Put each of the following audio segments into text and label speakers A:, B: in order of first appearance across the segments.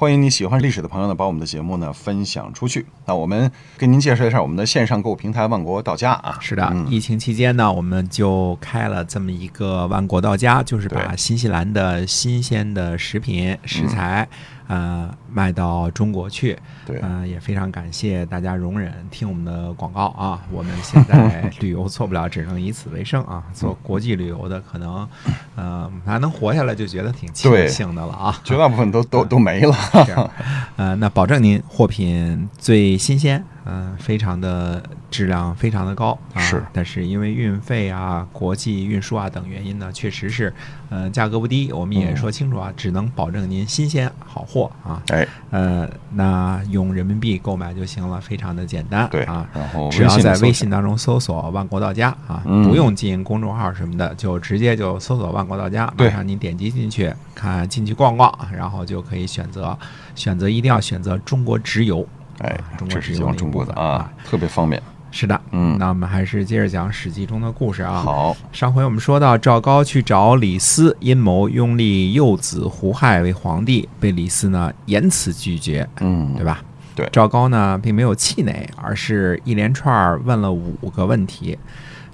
A: 欢迎你喜欢历史的朋友呢，把我们的节目呢分享出去。那我们跟您介绍一下我们的线上购物平台万国到家啊。
B: 是的，疫情期间呢，我们就开了这么一个万国到家，就是把新西兰的新鲜的食品食材。呃，卖到中国去，
A: 对，
B: 呃，也非常感谢大家容忍听我们的广告啊。我们现在 旅游做不了，只能以此为生啊。做国际旅游的，可能，呃，还能活下来就觉得挺庆幸的了啊。
A: 绝大部分都都都没了。
B: 呃，那保证您货品最新鲜。嗯，非常的质量非常的高啊，
A: 是，
B: 但是因为运费啊、国际运输啊等原因呢，确实是，呃，价格不低。我们也说清楚啊，只能保证您新鲜好货啊。
A: 哎，
B: 呃，那用人民币购买就行了，非常的简单。
A: 对
B: 啊，
A: 然后
B: 只要在微信当中搜索“万国到家”啊，
A: 不
B: 用进公众号什么的，就直接就搜索“万国到家”，马上您点击进去看，进去逛逛，然后就可以选择选择，一定要选择中国直邮。
A: 哎，
B: 这
A: 是讲中国
B: 的
A: 啊，特别方便。
B: 是的，
A: 嗯，
B: 那我们还是接着讲《史记》中的故事啊。
A: 好，
B: 上回我们说到赵高去找李斯，阴谋拥立幼子胡亥为皇帝，被李斯呢严词拒绝，
A: 嗯，
B: 对吧？
A: 对，
B: 赵高呢并没有气馁，而是一连串问了五个问题。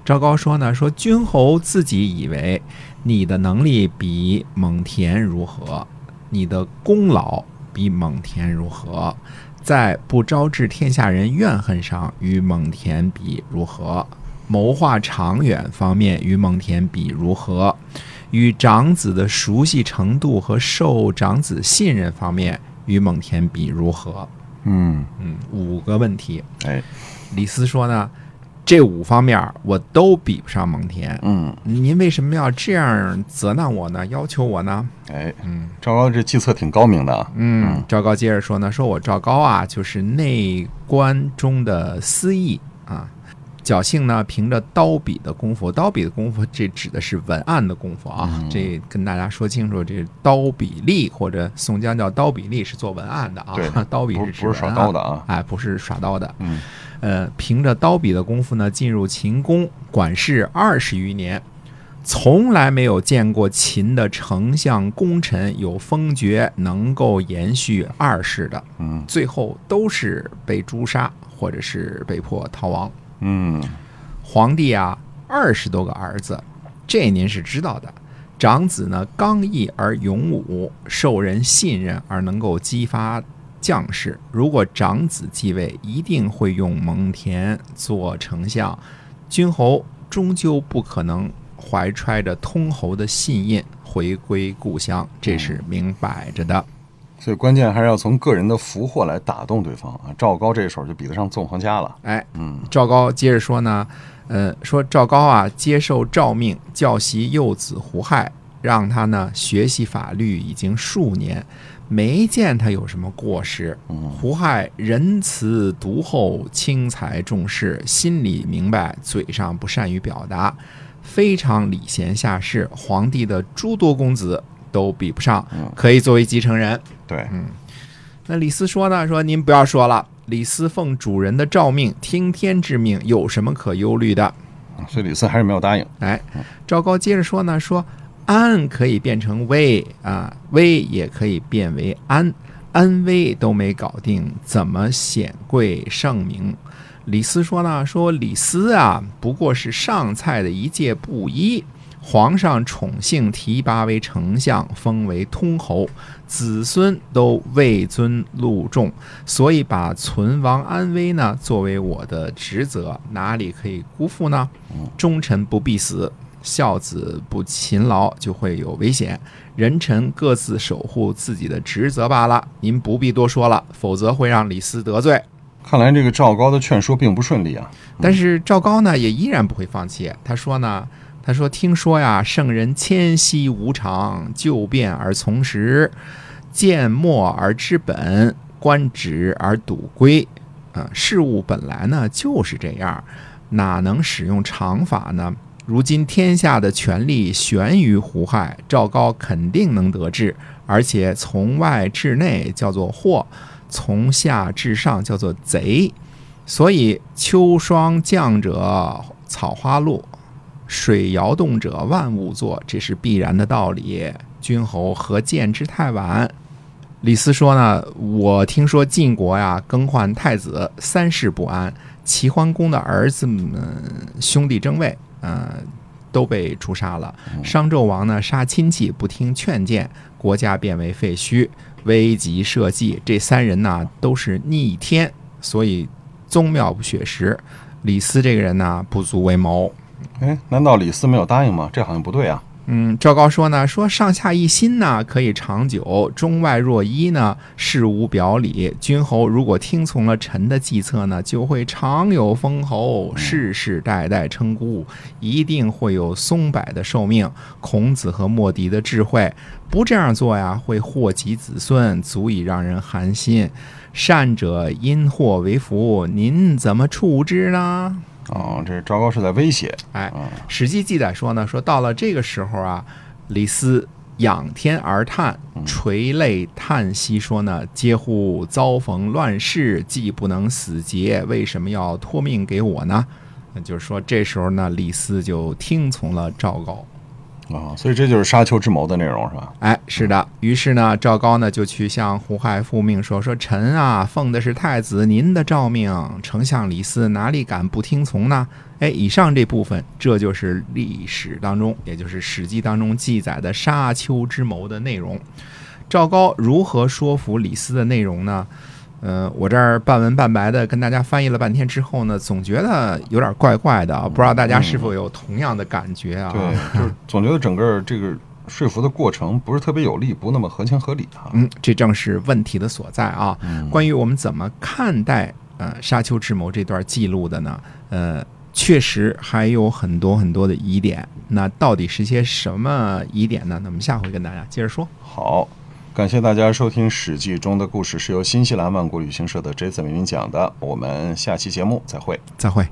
B: 赵高说呢，说君侯自己以为你的能力比蒙恬如何？你的功劳比蒙恬如何？在不招致天下人怨恨上，与蒙恬比如何？谋划长远方面，与蒙恬比如何？与长子的熟悉程度和受长子信任方面，与蒙恬比如何？
A: 嗯
B: 嗯，五个问题。
A: 哎，
B: 李斯说呢？这五方面我都比不上蒙恬。
A: 嗯，
B: 您为什么要这样责难我呢？要求我呢？
A: 哎，
B: 嗯，
A: 赵高这计策挺高明的。
B: 嗯，赵高接着说呢，说我赵高啊，就是内官中的司役啊，侥幸呢，凭着刀笔的功夫，刀笔的功夫，这指的是文案的功夫啊。这跟大家说清楚，这刀笔吏或者宋江叫刀笔吏是做文案的啊。刀笔
A: 是不是耍刀的啊？
B: 哎，不是耍刀的。
A: 嗯。
B: 呃，凭着刀笔的功夫呢，进入秦宫管事二十余年，从来没有见过秦的丞相功臣有封爵能够延续二世的。
A: 嗯，
B: 最后都是被诛杀，或者是被迫逃亡。
A: 嗯，
B: 皇帝啊，二十多个儿子，这您是知道的。长子呢，刚毅而勇武，受人信任而能够激发。将士，如果长子继位，一定会用蒙恬做丞相。君侯终究不可能怀揣着通侯的信印回归故乡，这是明摆着的。
A: 所以关键还是要从个人的福祸来打动对方啊！赵高这手就比得上纵横家了。
B: 哎，
A: 嗯，
B: 赵高接着说呢，呃，说赵高啊，接受诏命教习幼子胡亥，让他呢学习法律已经数年。没见他有什么过失。胡亥仁慈独厚，轻财重士，心里明白，嘴上不善于表达，非常礼贤下士，皇帝的诸多公子都比不上，可以作为继承人。
A: 对，
B: 嗯。那李斯说呢？说您不要说了，李斯奉主人的诏命，听天之命，有什么可忧虑的？
A: 所以李斯还是没有答应。
B: 哎，赵高接着说呢，说。安可以变成危啊，危也可以变为安，安危都没搞定，怎么显贵盛名？李斯说呢，说李斯啊，不过是上蔡的一介布衣，皇上宠幸提拔为丞相，封为通侯，子孙都位尊禄重，所以把存亡安危呢作为我的职责，哪里可以辜负呢？忠臣不必死。孝子不勤劳就会有危险，人臣各自守护自己的职责罢了。您不必多说了，否则会让李斯得罪。
A: 看来这个赵高的劝说并不顺利啊。
B: 但是赵高呢，也依然不会放弃。他说呢，他说听说呀，圣人谦息无常，就变而从时，见末而知本，观止而笃规。啊，事物本来呢就是这样，哪能使用常法呢？如今天下的权力悬于胡亥，赵高肯定能得志，而且从外至内叫做祸，从下至上叫做贼。所以秋霜降者草花落，水摇动者万物作，这是必然的道理。君侯何见之太晚？李斯说呢，我听说晋国呀更换太子，三世不安。齐桓公的儿子们兄弟争位，呃，都被诛杀了。商纣王呢杀亲戚，不听劝谏，国家变为废墟，危急社稷。这三人呢都是逆天，所以宗庙不血食。李斯这个人呢不足为谋。
A: 哎，难道李斯没有答应吗？这好像不对啊。
B: 嗯，赵高说呢，说上下一心呢可以长久，中外若一呢事无表里。君侯如果听从了臣的计策呢，就会常有封侯，世世代代称孤，一定会有松柏的寿命。孔子和莫迪的智慧，不这样做呀，会祸及子孙，足以让人寒心。善者因祸为福，您怎么处之呢？
A: 哦，这赵高是在威胁。
B: 哎，《史记》记载说呢，说到了这个时候啊，李斯仰天而叹，垂泪叹息，说呢：“嗟乎！遭逢乱世，既不能死节，为什么要托命给我呢？”那就是说，这时候呢，李斯就听从了赵高。
A: 啊，所以这就是沙丘之谋的内容，是吧？
B: 哎，是的。于是呢，赵高呢就去向胡亥复命，说：“说臣啊，奉的是太子您的诏命，丞相李斯哪里敢不听从呢？”哎，以上这部分，这就是历史当中，也就是《史记》当中记载的沙丘之谋的内容。赵高如何说服李斯的内容呢？呃，我这儿半文半白的跟大家翻译了半天之后呢，总觉得有点怪怪的，不知道大家是否有同样的感觉啊？
A: 对，就是总觉得整个这个说服的过程不是特别有力，不那么合情合理啊。
B: 嗯，这正是问题的所在啊。关于我们怎么看待呃沙丘智谋这段记录的呢？呃，确实还有很多很多的疑点。那到底是些什么疑点呢？那我们下回跟大家接着说。
A: 好。感谢大家收听《史记》中的故事，是由新西兰万国旅行社的 Jason 为您讲的。我们下期节目再会，
B: 再会。